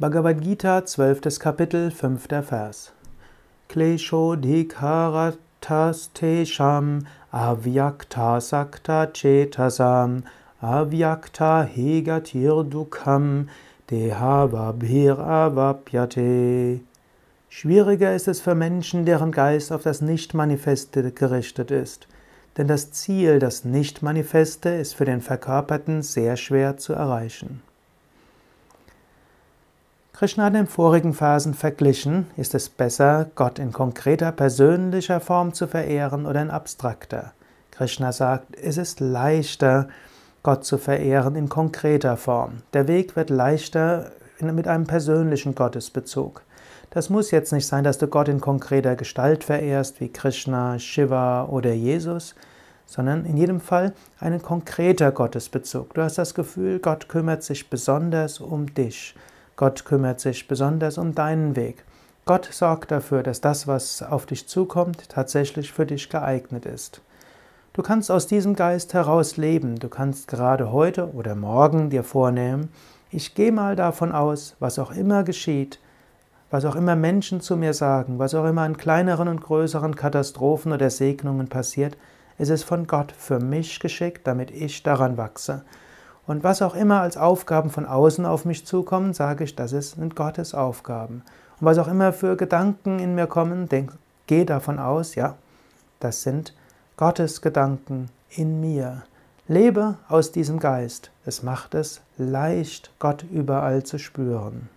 Bhagavad Gita, 12. Kapitel, 5. Vers. Kleshodhikaratas tesham avyakta sakta chetasam avyakta hegatir dukham dehavabhir avapyate. Schwieriger ist es für Menschen, deren Geist auf das Nicht-Manifeste gerichtet ist. Denn das Ziel, das Nicht-Manifeste, ist für den Verkörperten sehr schwer zu erreichen. Krishna hat in den vorigen Phasen verglichen, ist es besser, Gott in konkreter persönlicher Form zu verehren oder in abstrakter. Krishna sagt, es ist leichter, Gott zu verehren in konkreter Form. Der Weg wird leichter mit einem persönlichen Gottesbezug. Das muss jetzt nicht sein, dass du Gott in konkreter Gestalt verehrst, wie Krishna, Shiva oder Jesus, sondern in jedem Fall ein konkreter Gottesbezug. Du hast das Gefühl, Gott kümmert sich besonders um dich. Gott kümmert sich besonders um deinen Weg. Gott sorgt dafür, dass das, was auf dich zukommt, tatsächlich für dich geeignet ist. Du kannst aus diesem Geist heraus leben. Du kannst gerade heute oder morgen dir vornehmen, ich gehe mal davon aus, was auch immer geschieht, was auch immer Menschen zu mir sagen, was auch immer an kleineren und größeren Katastrophen oder Segnungen passiert, es ist von Gott für mich geschickt, damit ich daran wachse. Und was auch immer als Aufgaben von außen auf mich zukommen, sage ich, das sind Gottes Aufgaben. Und was auch immer für Gedanken in mir kommen, denk, geh davon aus, ja, das sind Gottes Gedanken in mir. Lebe aus diesem Geist. Es macht es leicht, Gott überall zu spüren.